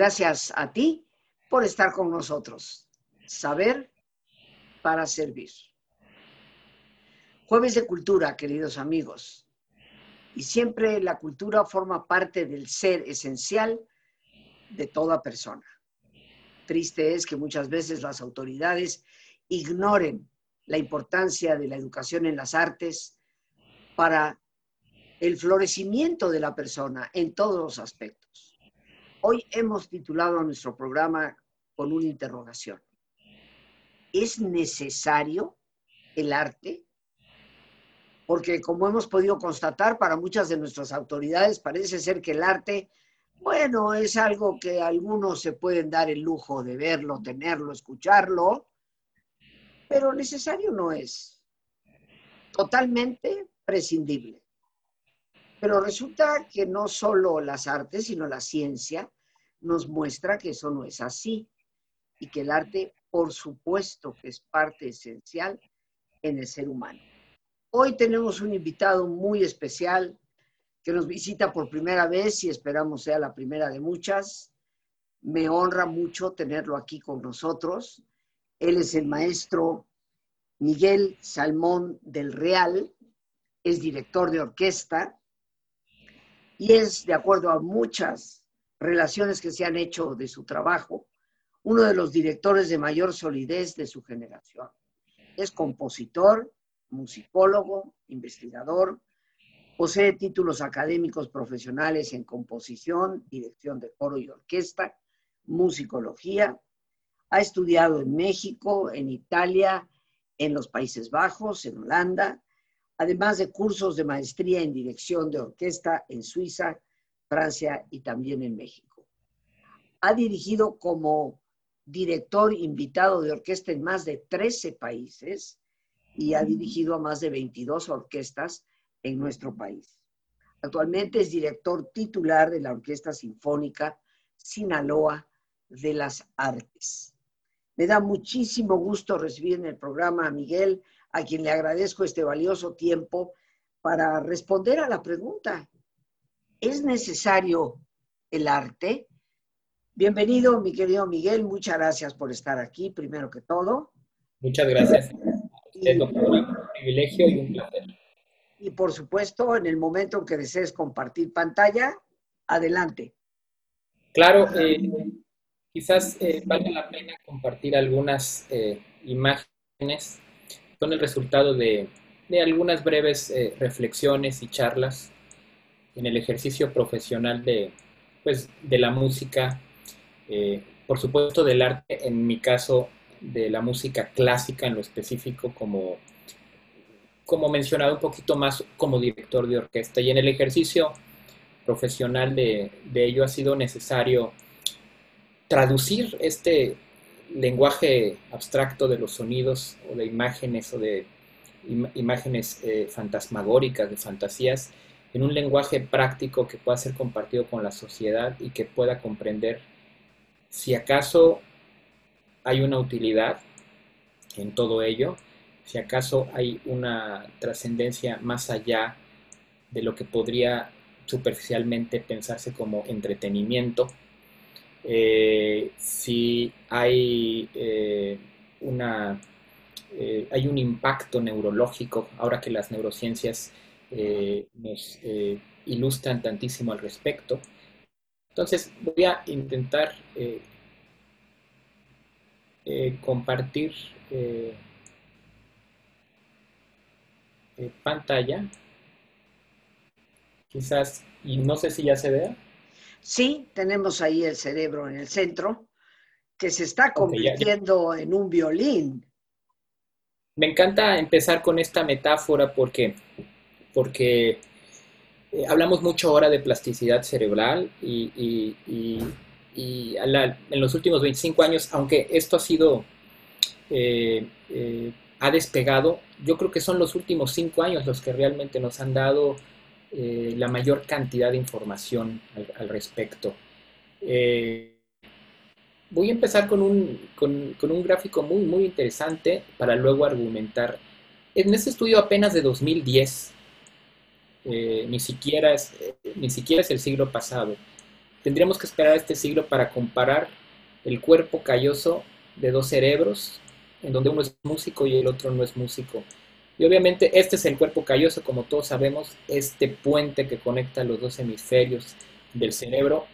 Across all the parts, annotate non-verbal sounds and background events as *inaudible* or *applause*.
Gracias a ti por estar con nosotros. Saber para servir. Jueves de Cultura, queridos amigos. Y siempre la cultura forma parte del ser esencial de toda persona. Triste es que muchas veces las autoridades ignoren la importancia de la educación en las artes para el florecimiento de la persona en todos los aspectos. Hoy hemos titulado nuestro programa con una interrogación. ¿Es necesario el arte? Porque como hemos podido constatar, para muchas de nuestras autoridades parece ser que el arte, bueno, es algo que algunos se pueden dar el lujo de verlo, tenerlo, escucharlo, pero necesario no es. Totalmente prescindible. Pero resulta que no solo las artes, sino la ciencia nos muestra que eso no es así y que el arte, por supuesto, es parte esencial en el ser humano. Hoy tenemos un invitado muy especial que nos visita por primera vez y esperamos sea la primera de muchas. Me honra mucho tenerlo aquí con nosotros. Él es el maestro Miguel Salmón del Real, es director de orquesta y es, de acuerdo a muchas relaciones que se han hecho de su trabajo, uno de los directores de mayor solidez de su generación. Es compositor, musicólogo, investigador, posee títulos académicos profesionales en composición, dirección de coro y orquesta, musicología, ha estudiado en México, en Italia, en los Países Bajos, en Holanda, además de cursos de maestría en dirección de orquesta en Suiza, Francia y también en México. Ha dirigido como director invitado de orquesta en más de 13 países y ha dirigido a más de 22 orquestas en nuestro país. Actualmente es director titular de la Orquesta Sinfónica Sinaloa de las Artes. Me da muchísimo gusto recibir en el programa a Miguel, a quien le agradezco este valioso tiempo para responder a la pregunta. ¿Es necesario el arte? Bienvenido, mi querido Miguel. Muchas gracias por estar aquí, primero que todo. Muchas gracias. Es un privilegio y un placer. Y por supuesto, en el momento en que desees compartir pantalla, adelante. Claro, eh, quizás eh, valga la pena compartir algunas eh, imágenes. Son el resultado de, de algunas breves reflexiones y charlas en el ejercicio profesional de, pues, de la música, por supuesto del arte, en mi caso de la música clásica en lo específico como, como mencionado un poquito más como director de orquesta. Y en el ejercicio profesional de, ello ha sido necesario traducir este lenguaje abstracto de los sonidos o de imágenes o de imágenes eh, fantasmagóricas, de fantasías, en un lenguaje práctico que pueda ser compartido con la sociedad y que pueda comprender si acaso hay una utilidad en todo ello, si acaso hay una trascendencia más allá de lo que podría superficialmente pensarse como entretenimiento, eh, si hay, eh, una, eh, hay un impacto neurológico, ahora que las neurociencias nos ilustran tantísimo al respecto. Entonces voy a intentar compartir pantalla. Quizás, y no sé si ya se vea. Sí, tenemos ahí el cerebro en el centro, que se está convirtiendo en un violín. Me encanta empezar con esta metáfora porque, porque hablamos mucho ahora de plasticidad cerebral y y en los últimos 25 años, aunque esto ha sido, eh, eh, ha despegado, yo creo que son los últimos 5 años los que realmente nos han dado eh, la mayor cantidad de información al, respecto. voy a empezar con un, con, un gráfico muy, muy interesante para luego argumentar. En este estudio apenas de 2010, ni, siquiera es, ni siquiera es el siglo pasado, tendríamos que esperar este siglo para comparar el cuerpo calloso de dos cerebros, en donde uno es músico y el otro no es músico. Y obviamente este es el cuerpo calloso, como todos sabemos, este puente que conecta los dos hemisferios del cerebro.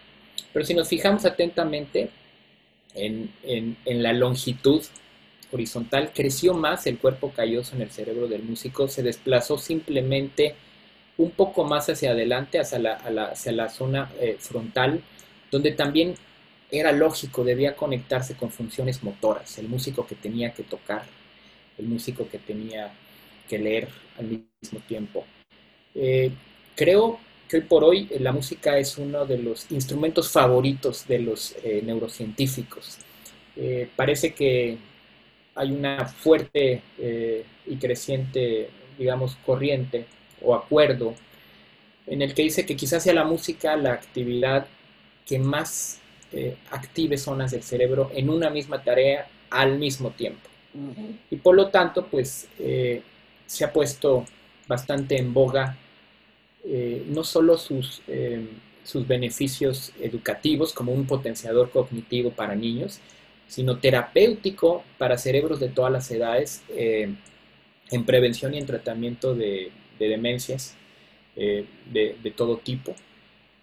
Pero si nos fijamos atentamente en, en la longitud horizontal, creció más el cuerpo calloso en el cerebro del músico, se desplazó simplemente un poco más hacia adelante, hacia la, hacia la zona eh, frontal, donde también era lógico, debía conectarse con funciones motoras, el músico que tenía que tocar, el músico que tenía que leer al mismo tiempo. Eh, creo que hoy por hoy eh, la música es uno de los instrumentos favoritos de los neurocientíficos. parece que hay una fuerte y creciente, digamos, corriente o acuerdo en el que dice que quizás sea la música la actividad que más eh, active zonas del cerebro en una misma tarea al mismo tiempo. Y por lo tanto, pues eh, se ha puesto bastante en boga eh, no solo sus, sus beneficios educativos como un potenciador cognitivo para niños, sino terapéutico para cerebros de todas las edades en prevención y en tratamiento de, de demencias eh, de, todo tipo.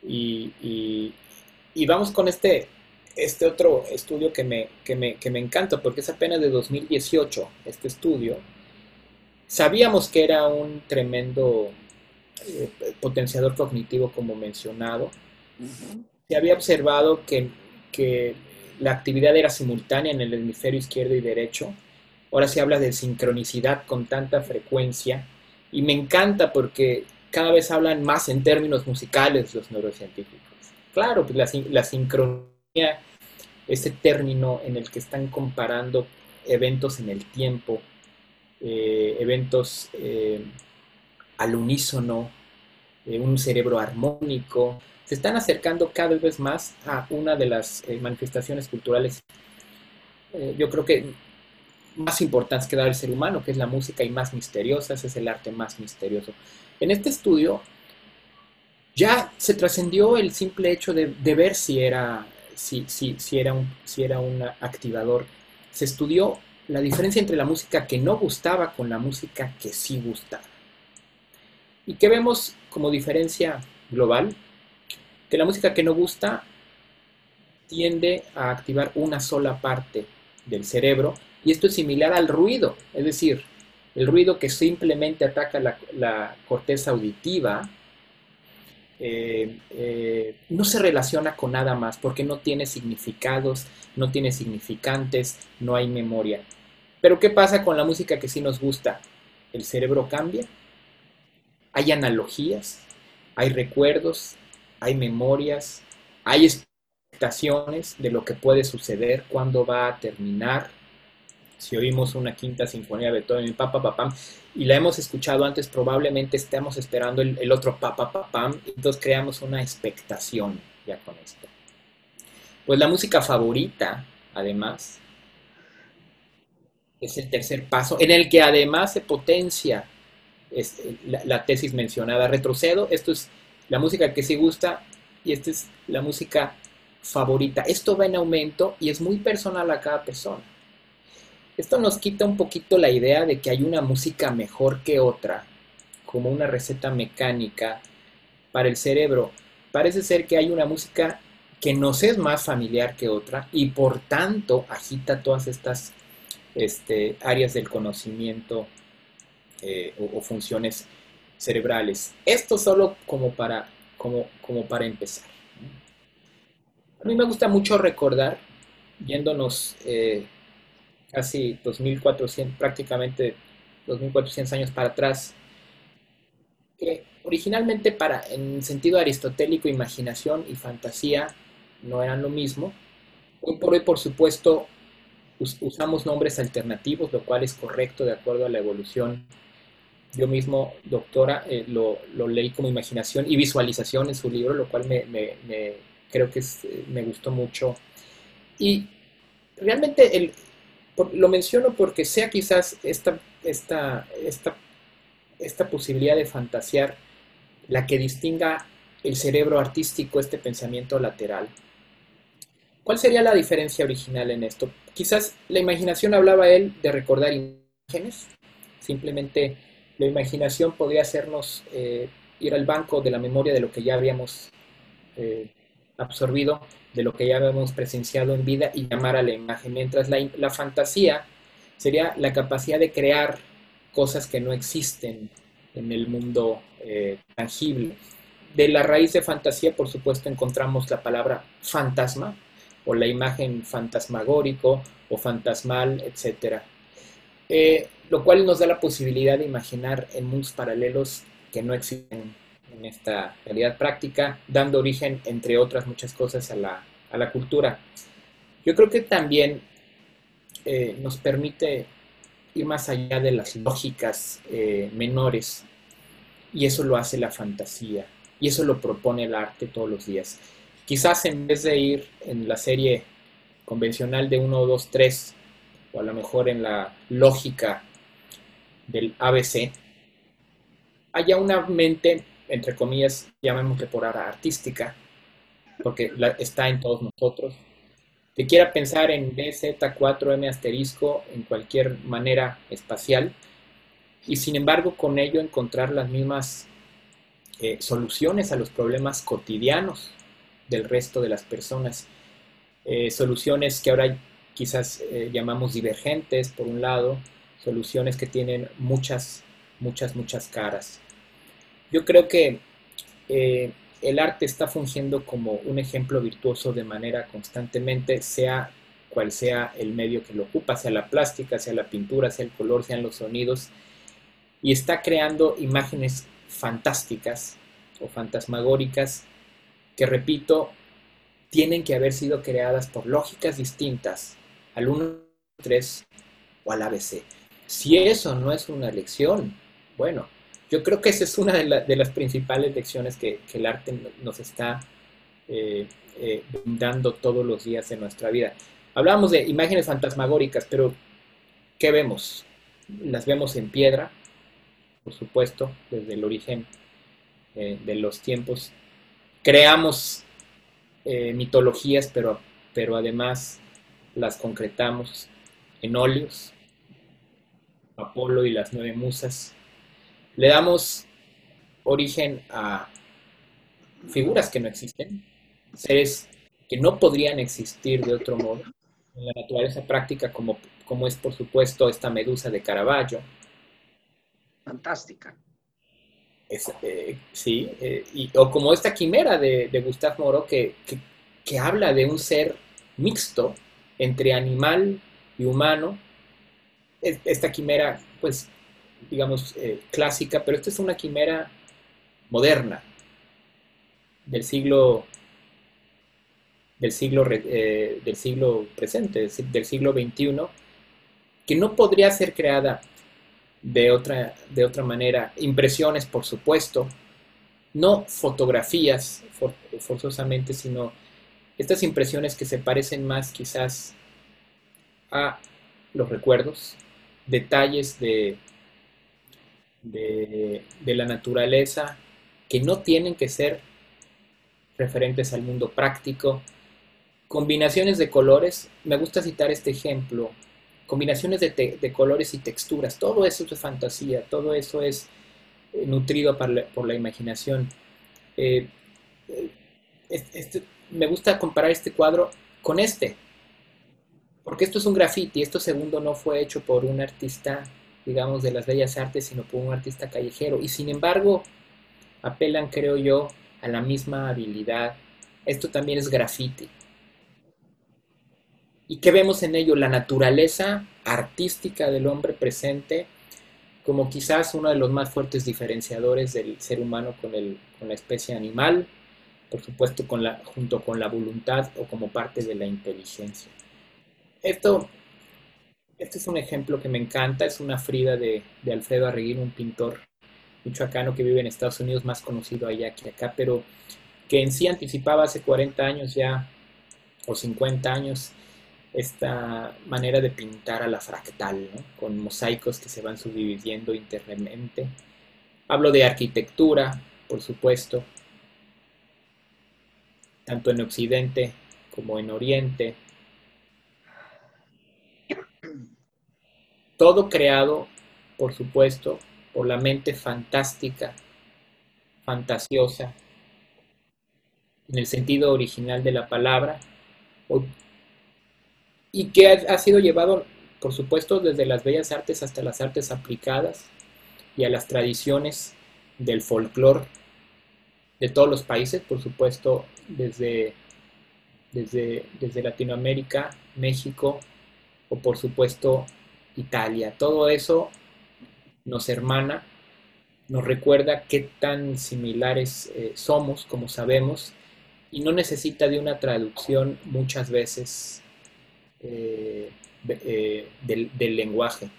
Y, vamos con este, este otro estudio que me, que, me, encanta, porque es apenas de 2018, este estudio. Sabíamos que era un tremendo eh, potenciador cognitivo, como mencionado. Se había observado que, que la actividad era simultánea en el hemisferio izquierdo y derecho. Ahora se habla de sincronicidad con tanta frecuencia y me encanta porque cada vez hablan más en términos musicales los neurocientíficos. Claro, pues la, sincronía, ese término en el que están comparando eventos en el tiempo, eh, eventos eh, al unísono, eh, un cerebro armónico, se están acercando cada vez más a una de las manifestaciones culturales. yo creo que más importantes que da el ser humano, que es la música, y más misteriosas, es el arte más misterioso. En este estudio ya se trascendió el simple hecho de, ver si era, si, si, si, era un, si era un activador. Se estudió la diferencia entre la música que no gustaba con la música que sí gustaba. ¿Y qué vemos como diferencia global? Que la música que no gusta tiende a activar una sola parte del cerebro y esto es similar al ruido, es decir, el ruido que simplemente ataca la, corteza auditiva eh, eh, no se relaciona con nada más porque no tiene significados, no tiene significantes, no hay memoria. Pero ¿qué pasa con la música que sí nos gusta? El cerebro cambia, hay analogías, hay recuerdos, hay memorias, hay expectaciones de lo que puede suceder, cuándo va a terminar, si oímos una quinta sinfonía de Beethoven, papá, papam, y la hemos escuchado antes, probablemente estemos esperando el, otro papá, papam, entonces creamos una expectación ya con esto. Pues la música favorita, además, es el tercer paso, en el que además se potencia la, la, tesis mencionada. Retrocedo, esto es la música que sí gusta y esta es la música favorita. Esto va en aumento y es muy personal a cada persona. Esto nos quita un poquito la idea de que hay una música mejor que otra, como una receta mecánica para el cerebro. Parece ser que hay una música que nos es más familiar que otra y por tanto agita todas estas este, áreas del conocimiento eh, o, funciones cerebrales. Esto solo como para, como, como para empezar. A mí me gusta mucho recordar, yéndonos eh, casi 2400, prácticamente 2400 años para atrás, que originalmente para, en sentido aristotélico, imaginación y fantasía no eran lo mismo. Hoy por hoy, por supuesto, usamos nombres alternativos, lo cual es correcto de acuerdo a la evolución. Yo mismo, doctora, eh, lo, leí como imaginación y visualización en su libro, lo cual me, creo que me gustó mucho. Y realmente el, lo menciono porque sea quizás esta, esta, esta, esta posibilidad de fantasear la que distinga el cerebro artístico, este pensamiento lateral. ¿Cuál sería la diferencia original en esto? Quizás la imaginación hablaba él de recordar imágenes, simplemente la imaginación podría hacernos eh, ir al banco de la memoria de lo que ya habíamos eh, absorbido, de lo que ya habíamos presenciado en vida y llamar a la imagen, mientras la, fantasía sería la capacidad de crear cosas que no existen en el mundo eh, tangible. De la raíz de fantasía, por supuesto, encontramos la palabra fantasma o la imagen fantasmagórico o fantasmal, etc. Eh, lo cual nos da la posibilidad de imaginar en mundos paralelos que no existen en esta realidad práctica, dando origen, entre otras muchas cosas, a la, cultura. Yo creo que también eh, nos permite ir más allá de las lógicas eh, menores y eso lo hace la fantasía y eso lo propone el arte todos los días. Quizás en vez de ir en la serie convencional de 1, 2, 3 o a lo mejor en la lógica del ABC, haya una mente entre comillas, llamémosle por ahora artística, porque está en todos nosotros, que quiera pensar en BZ4M asterisco en cualquier manera espacial y sin embargo con ello encontrar las mismas eh, soluciones a los problemas cotidianos del resto de las personas. Eh, soluciones que ahora quizás eh, llamamos divergentes por un lado, soluciones que tienen muchas, muchas, muchas caras. Yo creo que eh, el arte está fungiendo como un ejemplo virtuoso de manera constantemente, sea cual sea el medio que lo ocupa, sea la plástica, sea la pintura, sea el color, sean los sonidos, y está creando imágenes fantásticas o fantasmagóricas que, repito, tienen que haber sido creadas por lógicas distintas al 1, 3 o al ABC. Si eso no es una lección, bueno, yo creo que esa es una de, las principales lecciones que, el arte nos está eh, eh, dando todos los días en nuestra vida. Hablábamos de imágenes fantasmagóricas, pero ¿qué vemos? Las vemos en piedra, por supuesto, desde el origen eh, de los tiempos. Creamos mitologías, pero, pero además las concretamos en óleos. Apolo y las nueve musas le damos origen a figuras que no existen, seres que no podrían existir de otro modo en la naturaleza práctica, como, como es por supuesto esta medusa de Caravaggio. Fantástica. Eh, sí, eh, y, o como esta quimera de, de Gustave Moreau que, que habla de un ser mixto entre animal y humano. Esta quimera, pues digamos, eh, clásica, pero esta es una quimera moderna del siglo del siglo, eh, del siglo presente, del siglo XXI, que no podría ser creada de otra, de otra manera. Impresiones, por supuesto, no fotografías forzosamente, sino estas impresiones que se parecen más quizás a los recuerdos, detalles de, de, la naturaleza que no tienen que ser referentes al mundo práctico. Combinaciones de colores, me gusta citar este ejemplo, combinaciones de, colores y texturas, todo eso es fantasía, todo eso es eh, nutrido por la, imaginación. Eh, eh, este, me gusta comparar este cuadro con este, porque esto es un graffiti, esto segundo no fue hecho por un artista digamos, de las bellas artes, sino por un artista callejero. Y sin embargo, apelan, creo yo, a la misma habilidad. Esto también es grafiti. ¿Y qué vemos en ello? La naturaleza artística del hombre presente como quizás uno de los más fuertes diferenciadores del ser humano con, el, con la especie animal, por supuesto con la, junto con la voluntad o como parte de la inteligencia. Esto este es un ejemplo que me encanta, es una Frida de, Alfredo Arreguín, un pintor michoacano que vive en Estados Unidos, más conocido allá que acá, pero que en sí anticipaba hace 40 años ya, o 50 años, esta manera de pintar a la fractal, con mosaicos que se van subdividiendo internamente. Hablo de arquitectura, por supuesto, tanto en Occidente como en Oriente. Todo creado, por supuesto, por la mente fantástica, fantasiosa, en el sentido original de la palabra, y que ha, sido llevado, por supuesto, desde las bellas artes hasta las artes aplicadas y a las tradiciones del folclore de todos los países, por supuesto, desde, desde, desde Latinoamérica, México o por supuesto Italia. Todo eso nos hermana, nos recuerda qué tan similares eh, somos, como sabemos, y no necesita de una traducción muchas veces eh, eh, del, del lenguaje.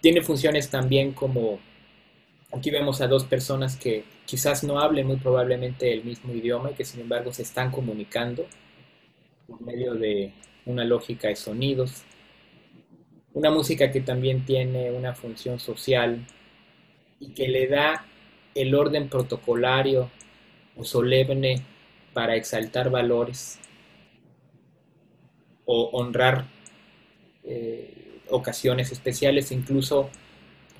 Tiene funciones también como Aquí vemos a dos personas que quizás no hablen muy probablemente el mismo idioma y que sin embargo se están comunicando por medio de una lógica de sonidos. Una música que también tiene una función social y que le da el orden protocolario o solemne para exaltar valores o honrar eh, ocasiones especiales, incluso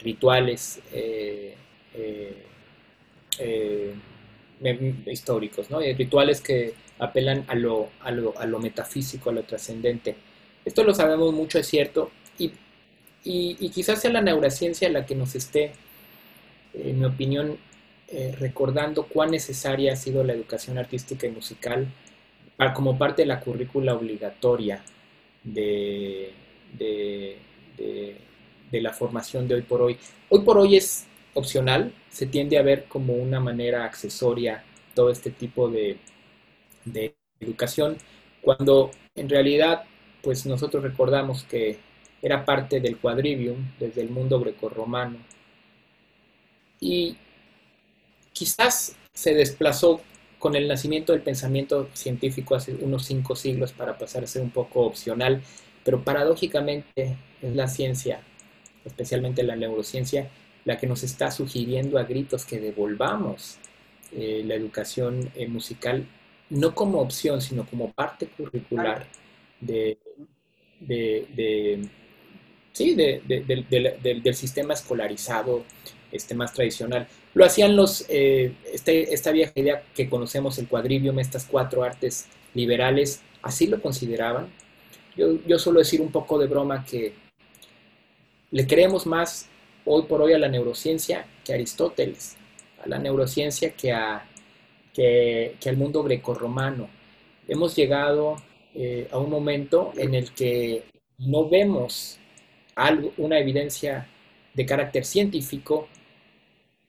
rituales eh, eh, históricos, ¿no? rituales que apelan a lo, a lo, a lo metafísico, a lo trascendente. Esto lo sabemos mucho, es cierto, y, y, quizás sea la neurociencia la que nos esté, en mi opinión, recordando cuán necesaria ha sido la educación artística y musical como parte de la currícula obligatoria de, de, de la formación de hoy por hoy. Hoy por hoy es opcional, se tiende a ver como una manera accesoria todo este tipo de, de educación, cuando en realidad pues nosotros recordamos que era parte del quadrivium desde el mundo grecorromano. Y quizás se desplazó con el nacimiento del pensamiento científico hace unos cinco siglos para pasar a ser un poco opcional, pero paradójicamente es la ciencia especialmente la neurociencia, la que nos está sugiriendo a gritos que devolvamos eh, la educación eh, musical, no como opción, sino como parte curricular de, sí, del sistema escolarizado este, más tradicional. Lo hacían los, eh, este, esta vieja idea que conocemos, el cuadrivium, estas cuatro artes liberales, así lo consideraban. Yo, yo suelo decir un poco de broma que le creemos más hoy por hoy a la neurociencia que a Aristóteles, a la neurociencia que, a, que, al mundo grecorromano. Hemos llegado eh, a un momento en el que no vemos algo, una evidencia de carácter científico,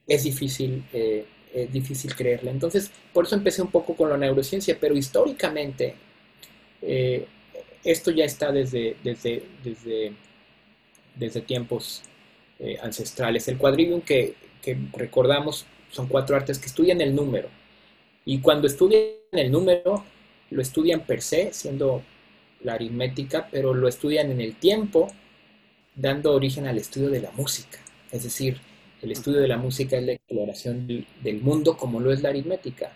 es difícil, eh, es difícil creerla. Entonces, por eso empecé un poco con la neurociencia, pero históricamente eh, esto ya está desde, desde, desde desde tiempos eh, ancestrales. El quadrivium que, recordamos son cuatro artes que estudian el número. Y cuando estudian el número, lo estudian per se, siendo la aritmética, pero lo estudian en el tiempo, dando origen al estudio de la música. Es decir, el estudio de la música es la exploración del mundo como lo es la aritmética.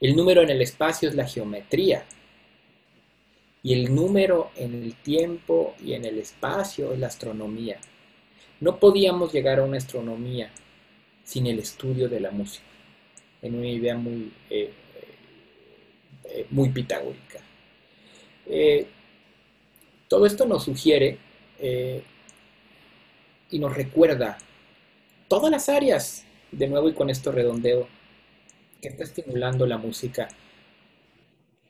El número en el espacio es la geometría, y el número en el tiempo y en el espacio es la astronomía. No podíamos llegar a una astronomía sin el estudio de la música, en una idea muy, eh, eh, muy pitagórica. Eh, todo esto nos sugiere y nos recuerda todas las áreas, de nuevo y con esto redondeo, que está estimulando la música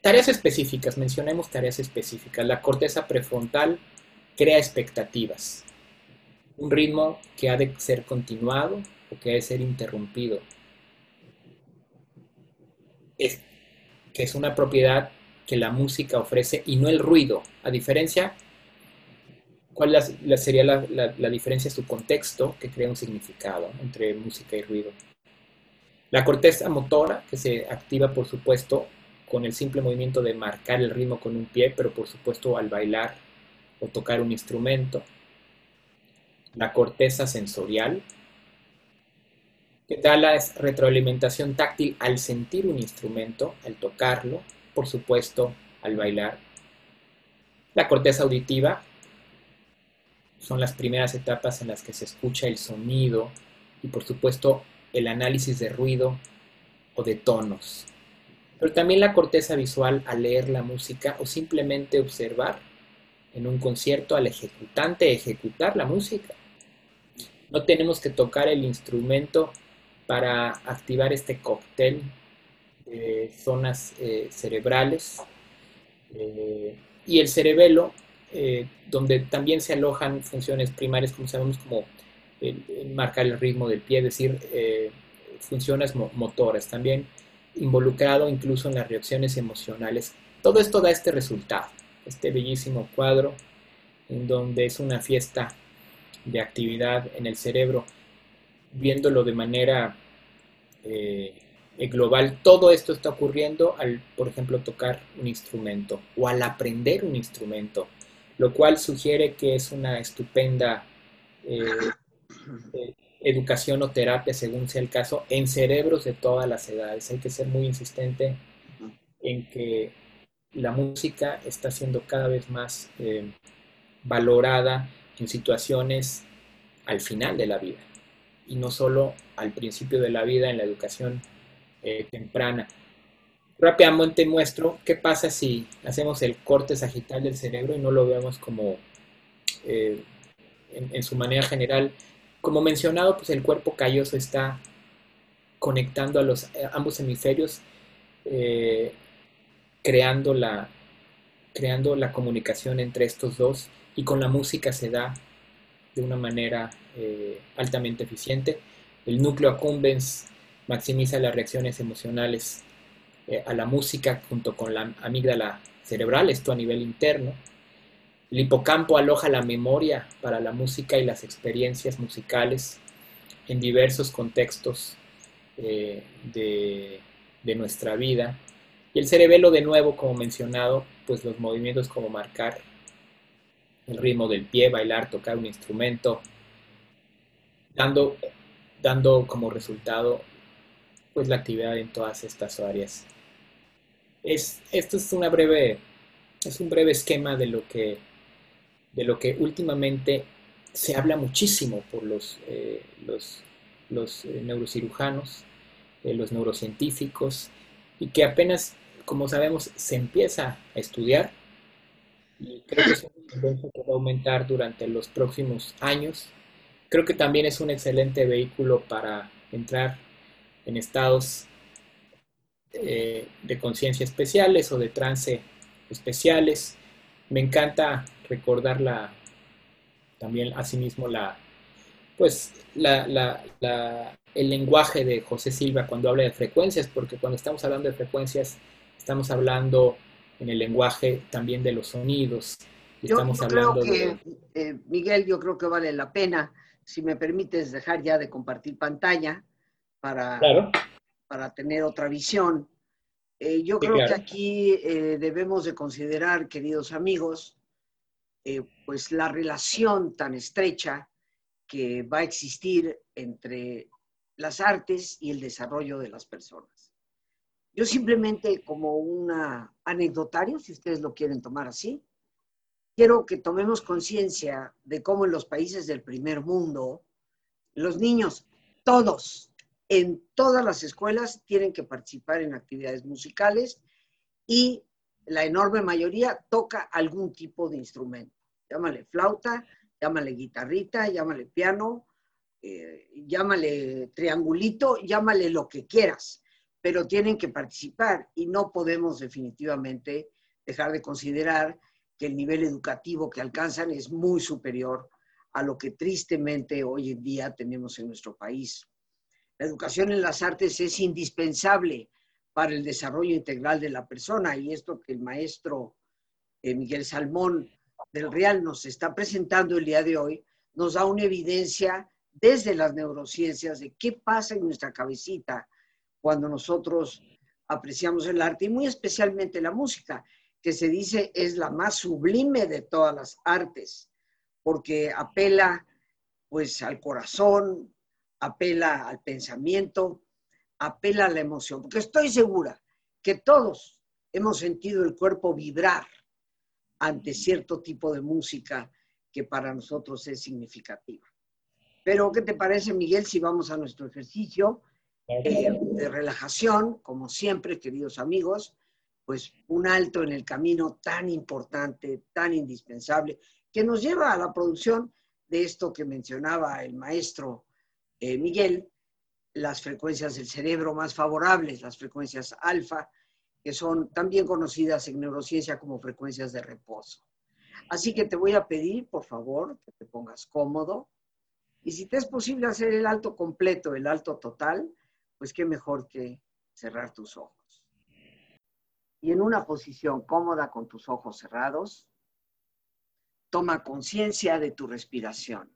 Tareas específicas, mencionemos tareas específicas. La corteza prefrontal crea expectativas. Un ritmo que ha de ser continuado o que ha de ser interrumpido. Es, que es una propiedad que la música ofrece y no el ruido. A diferencia, ¿cuál sería la, la diferencia? Su contexto que crea un significado entre música y ruido. La corteza motora, que se activa, por supuesto, con el simple movimiento de marcar el ritmo con un pie, pero por supuesto al bailar o tocar un instrumento. La corteza sensorial, que da la retroalimentación táctil al sentir un instrumento, al tocarlo, por supuesto, al bailar. La corteza auditiva son las primeras etapas en las que se escucha el sonido y por supuesto el análisis de ruido o de tonos. Pero también la corteza visual al leer la música o simplemente observar en un concierto al ejecutante ejecutar la música. No tenemos que tocar el instrumento para activar este cóctel de zonas eh, cerebrales eh, y el cerebelo, eh, donde también se alojan funciones primarias, como sabemos, como marcar el ritmo del pie, es decir, funciones motoras, también involucrado incluso en las reacciones emocionales. Todo esto da este resultado, este bellísimo cuadro en donde es una fiesta de actividad en el cerebro, viéndolo de manera eh, global. Todo esto está ocurriendo al, por ejemplo, tocar un instrumento o al aprender un instrumento, lo cual sugiere que es una estupenda eh, eh, educación o terapia, según sea el caso, en cerebros de todas las edades. Hay que ser muy insistente en que la música está siendo cada vez más eh, valorada en situaciones al final de la vida y no solo al principio de la vida en la educación temprana. Rápidamente muestro qué pasa si hacemos el corte sagital del cerebro y no lo vemos como eh, en, su manera general como mencionado, pues el cuerpo calloso está conectando a los eh, ambos hemisferios, eh, creando, la, creando la comunicación entre estos dos y con la música se da de una manera altamente eficiente. El núcleo accumbens maximiza las reacciones emocionales a la música junto con la amígdala cerebral, esto a nivel interno. El hipocampo aloja la memoria para la música y las experiencias musicales en diversos contextos eh, de, nuestra vida. Y el cerebelo, de nuevo, como mencionado, pues los movimientos como marcar el ritmo del pie, bailar, tocar un instrumento, dando, dando como resultado pues la actividad en todas estas áreas. Es, esto es una breve, es un breve esquema de lo que de lo que últimamente se habla muchísimo por los, eh, los, los eh, neurocirujanos, eh, los neurocientíficos, y que apenas, como sabemos, se empieza a estudiar. Y creo que es una tendencia que va a aumentar durante los próximos años. Creo que también es un excelente vehículo para entrar en estados de conciencia especiales o de trance especiales. Me encanta recordar la, también asimismo la, pues, la, el lenguaje de José Silva cuando habla de frecuencias, porque cuando estamos hablando de frecuencias, estamos hablando en el lenguaje también de los sonidos. estamos hablando que, eh, Miguel, yo creo que vale la pena, si me permites dejar ya de compartir pantalla para, para tener otra visión. Eh, yo creo que aquí eh, debemos de considerar, queridos amigos, eh, pues la relación tan estrecha que va a existir entre las artes y el desarrollo de las personas. Yo simplemente como un anecdotario, si ustedes lo quieren tomar así, quiero que tomemos conciencia de cómo en los países del primer mundo, los niños, todos, en todas las escuelas, tienen que participar en actividades musicales y la enorme mayoría toca algún tipo de instrumento llámale flauta, llámale guitarrita, llámale piano, eh, llámale triangulito, llámale lo que quieras, pero tienen que participar y no podemos definitivamente dejar de considerar que el nivel educativo que alcanzan es muy superior a lo que tristemente hoy en día tenemos en nuestro país. La educación en las artes es indispensable para el desarrollo integral de la persona y esto que el maestro eh, Miguel Salmón del Real nos está presentando el día de hoy, nos da una evidencia desde las neurociencias de qué pasa en nuestra cabecita cuando nosotros apreciamos el arte y muy especialmente la música, que se dice es la más sublime de todas las artes, porque apela pues al corazón, apela al pensamiento, apela a la emoción, porque estoy segura que todos hemos sentido el cuerpo vibrar ante cierto tipo de música que para nosotros es significativa. Pero, ¿qué te parece, Miguel, si vamos a nuestro ejercicio eh, de relajación, como siempre, queridos amigos? Pues un alto en el camino tan importante, tan indispensable, que nos lleva a la producción de esto que mencionaba el maestro eh, Miguel, las frecuencias del cerebro más favorables, las frecuencias alfa, que son también conocidas en neurociencia como frecuencias de reposo. Así que te voy a pedir, por favor, que te pongas cómodo. Y si te es posible hacer el alto completo, el alto total, pues qué mejor que cerrar tus ojos. Y en una posición cómoda con tus ojos cerrados, toma conciencia de tu respiración.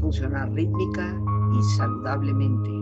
Funcionar rítmica y saludablemente.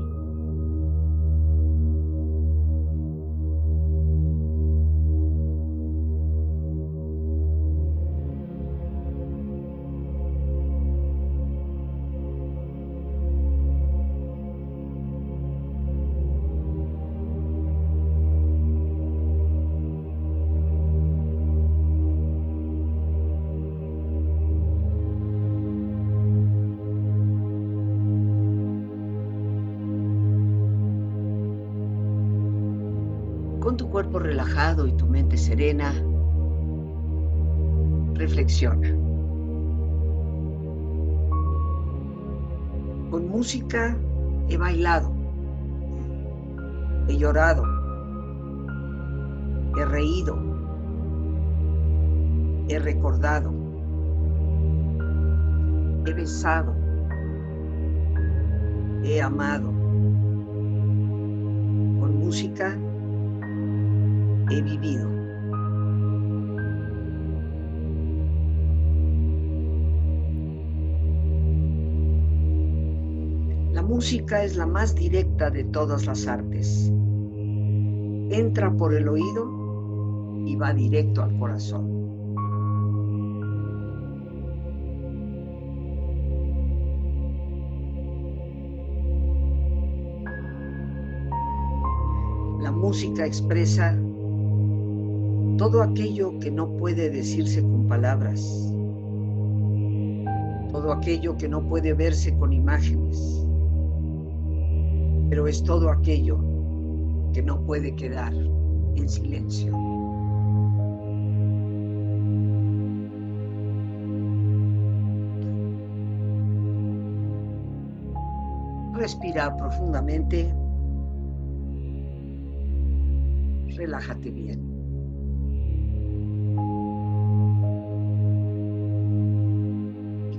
Con tu cuerpo relajado y tu mente serena, reflexiona. Con música he bailado, he llorado, he reído, he recordado, he besado, he amado. Con música he vivido. La música es la más directa de todas las artes. Entra por el oído y va directo al corazón. La música expresa todo aquello que no puede decirse con palabras, todo aquello que no puede verse con imágenes, pero es todo aquello que no puede quedar en silencio. Respira profundamente. Relájate bien.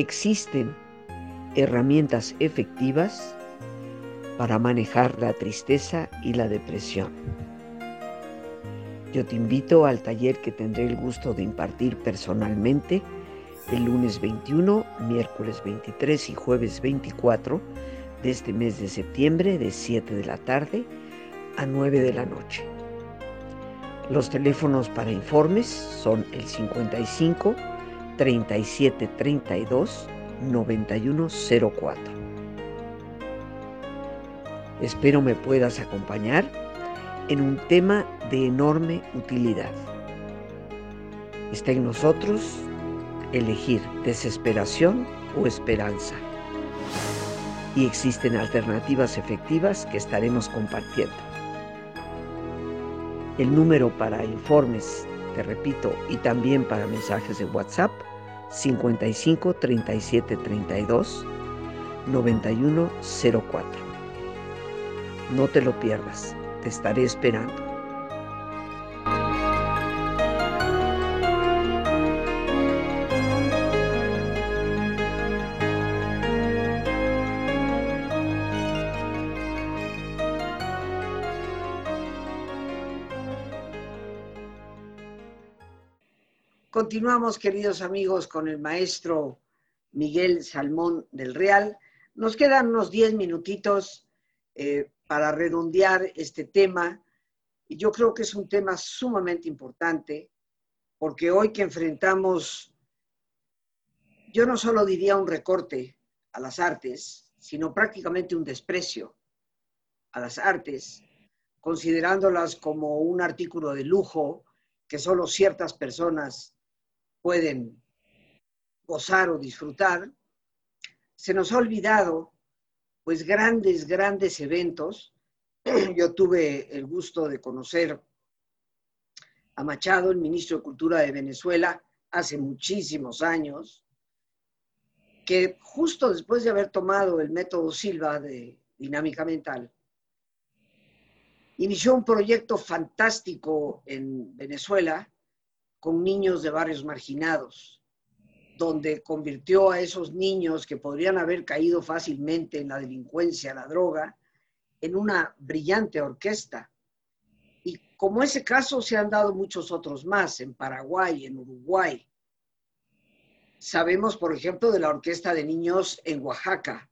Existen herramientas efectivas para manejar la tristeza y la depresión. Yo te invito al taller que tendré el gusto de impartir personalmente el lunes 21, miércoles 23 y jueves 24 de este mes de septiembre de 7 de la tarde a 9 de la noche. Los teléfonos para informes son el 55 37 32 9104. Espero me puedas acompañar en un tema de enorme utilidad. Está en nosotros elegir desesperación o esperanza. Y existen alternativas efectivas que estaremos compartiendo. El número para informes, te repito, y también para mensajes de WhatsApp, 55 37 32 91 04. No te lo pierdas, te estaré esperando. Continuamos, queridos amigos, con el maestro Miguel Salmón del Real. Nos quedan unos 10 minutitos eh, para redondear este tema. Y yo creo que es un tema sumamente importante, porque hoy que enfrentamos, yo no solo diría un recorte a las artes, sino prácticamente un desprecio a las artes, considerándolas como un artículo de lujo que solo ciertas personas pueden gozar o disfrutar, se nos ha olvidado pues grandes, grandes eventos. *clears throat* Yo tuve el gusto de conocer a Machado, el ministro de Cultura de Venezuela, hace muchísimos años, que justo después de haber tomado el método Silva de dinámica mental, inició un proyecto fantástico en Venezuela con niños de barrios marginados, donde convirtió a esos niños que podrían haber caído fácilmente en la delincuencia, la droga, en una brillante orquesta. Y como ese caso se han dado muchos otros más, en Paraguay, en Uruguay. Sabemos, por ejemplo, de la orquesta de niños en Oaxaca,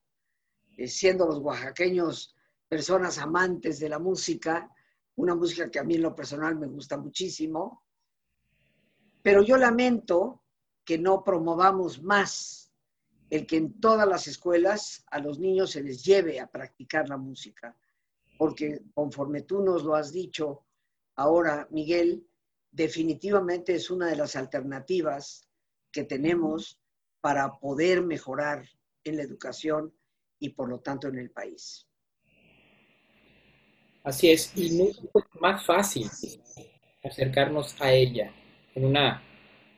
eh, siendo los oaxaqueños personas amantes de la música, una música que a mí en lo personal me gusta muchísimo, pero yo lamento que no promovamos más el que en todas las escuelas a los niños se les lleve a practicar la música, porque conforme tú nos lo has dicho ahora, Miguel, definitivamente es una de las alternativas que tenemos para poder mejorar en la educación y por lo tanto en el país. Así es, y es más fácil acercarnos a ella en una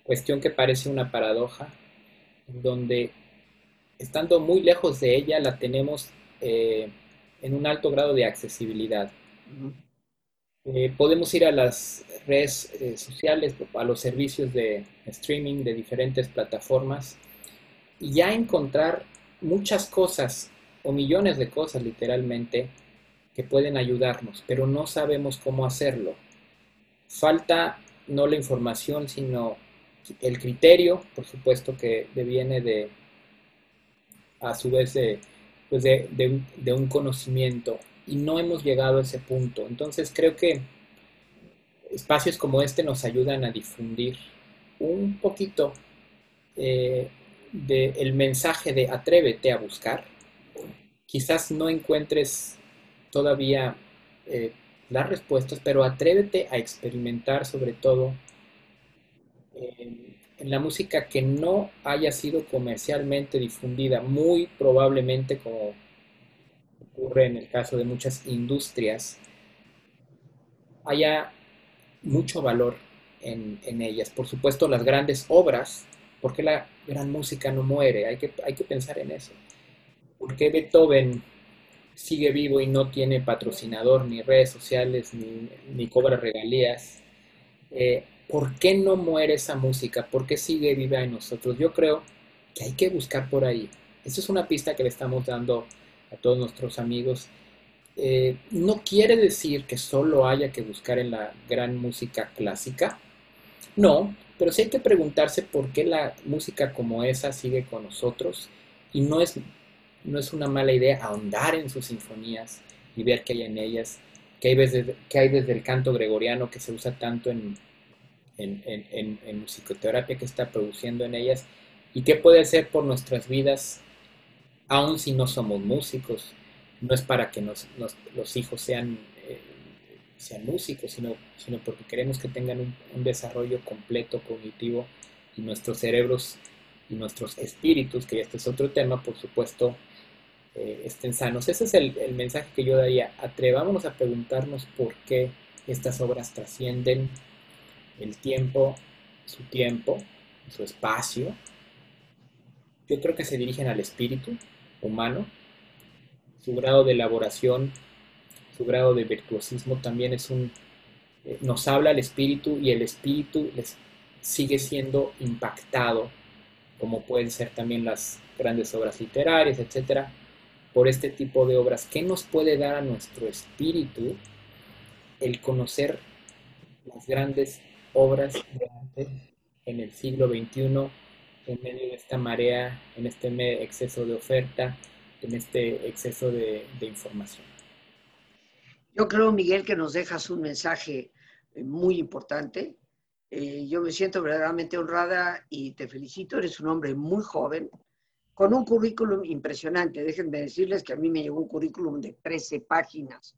cuestión que parece una paradoja, en donde estando muy lejos de ella la tenemos eh, en un alto grado de accesibilidad. Eh, podemos ir a las redes eh, sociales, a los servicios de streaming de diferentes plataformas y ya encontrar muchas cosas o millones de cosas literalmente que pueden ayudarnos, pero no sabemos cómo hacerlo. Falta no la información, sino el criterio, por supuesto que deviene de, a su vez, de, pues de, un, conocimiento y no hemos llegado a ese punto. Entonces creo que espacios como este nos ayudan a difundir un poquito eh, del mensaje de atrévete a buscar. Quizás no encuentres todavía eh, las respuestas, pero atrévete a experimentar sobre todo en la música que no haya sido comercialmente difundida, muy probablemente como ocurre en el caso de muchas industrias, haya mucho valor en, ellas. Por supuesto, las grandes obras, porque la gran música no muere? Hay que, hay que pensar en eso. ¿Por qué Beethoven sigue vivo y no tiene patrocinador, ni redes sociales, ni, cobra regalías. Eh, ¿Por qué no muere esa música? ¿Por qué sigue viva en nosotros? Yo creo que hay que buscar por ahí. Esa es una pista que le estamos dando a todos nuestros amigos. Eh, no quiere decir que solo haya que buscar en la gran música clásica. No, pero sí hay que preguntarse por qué la música como esa sigue con nosotros y no es no es una mala idea ahondar en sus sinfonías y ver qué hay en ellas, qué hay desde, qué hay desde el canto gregoriano que se usa tanto en, en, en, en, musicoterapia que está produciendo en ellas y qué puede hacer por nuestras vidas, aun si no somos músicos. No es para que nos, los hijos sean, eh, sean músicos, sino, sino porque queremos que tengan un, desarrollo completo cognitivo y nuestros cerebros y nuestros espíritus, que este es otro tema, por supuesto, eh, estén sanos. Ese es el, el, mensaje que yo daría. Atrevámonos a preguntarnos por qué estas obras trascienden el tiempo, su tiempo, su espacio. Yo creo que se dirigen al espíritu humano. Su grado de elaboración, su grado de virtuosismo también es un... Eh, nos habla el espíritu y el espíritu les sigue siendo impactado como pueden ser también las grandes obras literarias, etcétera, por este tipo de obras. ¿Qué nos puede dar a nuestro espíritu el conocer las grandes obras de arte en el siglo XXI, en medio de esta marea, en este exceso de oferta, en este exceso de, de información? Yo creo, Miguel, que nos dejas un mensaje muy importante eh, yo me siento verdaderamente honrada y te felicito. Eres un hombre muy joven, con un currículum impresionante. Déjenme decirles que a mí me llegó un currículum de 13 páginas.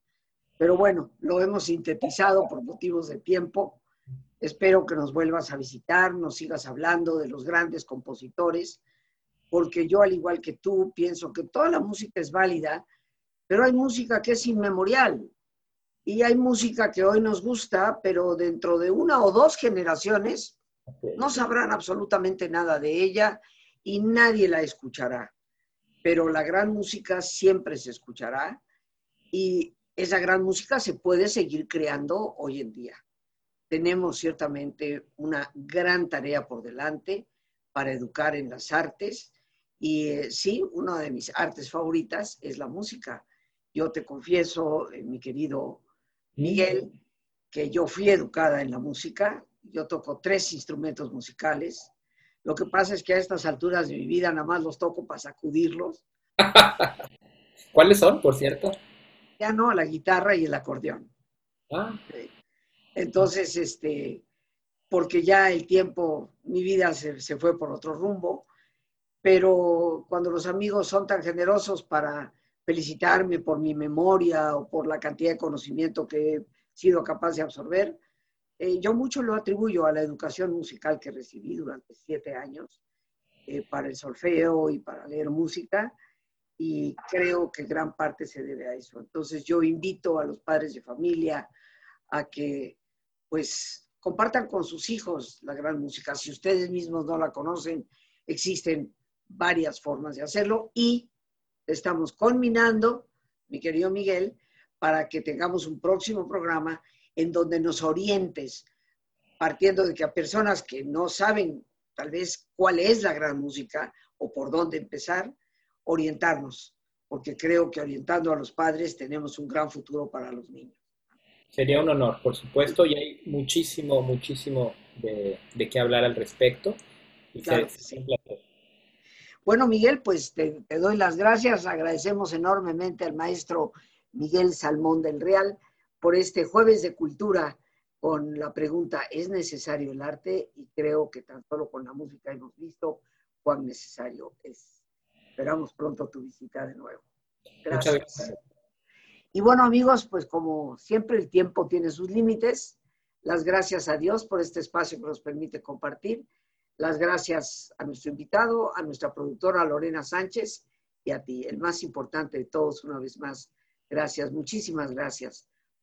Pero bueno, lo hemos sintetizado por motivos de tiempo. Espero que nos vuelvas a visitar, nos sigas hablando de los grandes compositores, porque yo, al igual que tú, pienso que toda la música es válida, pero hay música que es inmemorial. Y hay música que hoy nos gusta, pero dentro de una o dos generaciones no sabrán absolutamente nada de ella y nadie la escuchará. Pero la gran música siempre se escuchará y esa gran música se puede seguir creando hoy en día. Tenemos ciertamente una gran tarea por delante para educar en las artes y eh, sí, una de mis artes favoritas es la música. Yo te confieso, eh, mi querido Miguel, que yo fui educada en la música, yo toco tres instrumentos musicales. Lo que pasa es que a estas alturas de mi vida nada más los toco para sacudirlos. *laughs* ¿Cuáles son, por cierto? Ya no, la guitarra y el acordeón. Ah. Entonces, este, porque ya el tiempo, mi vida se, se fue por otro rumbo, pero cuando los amigos son tan generosos para felicitarme por mi memoria o por la cantidad de conocimiento que he sido capaz de absorber. Eh, yo mucho lo atribuyo a la educación musical que recibí durante siete años eh, para el solfeo y para leer música y creo que gran parte se debe a eso. Entonces yo invito a los padres de familia a que pues compartan con sus hijos la gran música. Si ustedes mismos no la conocen, existen varias formas de hacerlo y estamos conminando, mi querido Miguel, para que tengamos un próximo programa en donde nos orientes, partiendo de que a personas que no saben tal vez cuál es la gran música o por dónde empezar, orientarnos, porque creo que orientando a los padres tenemos un gran futuro para los niños. Sería un honor, por supuesto, y hay muchísimo, muchísimo de, de qué hablar al respecto. Y claro sí. Bueno, Miguel, pues te, doy las gracias. Agradecemos enormemente al maestro Miguel Salmón del Real por este jueves de cultura con la pregunta, ¿es necesario el arte? Y creo que tan solo con la música hemos visto cuán necesario es. Esperamos pronto tu visita de nuevo. Gracias. Y bueno, amigos, pues como siempre el tiempo tiene sus límites. Las gracias a Dios por este espacio que nos permite compartir. Las gracias a nuestro invitado, a nuestra productora Lorena Sánchez y a ti, el más importante de todos, una vez más. Gracias, muchísimas gracias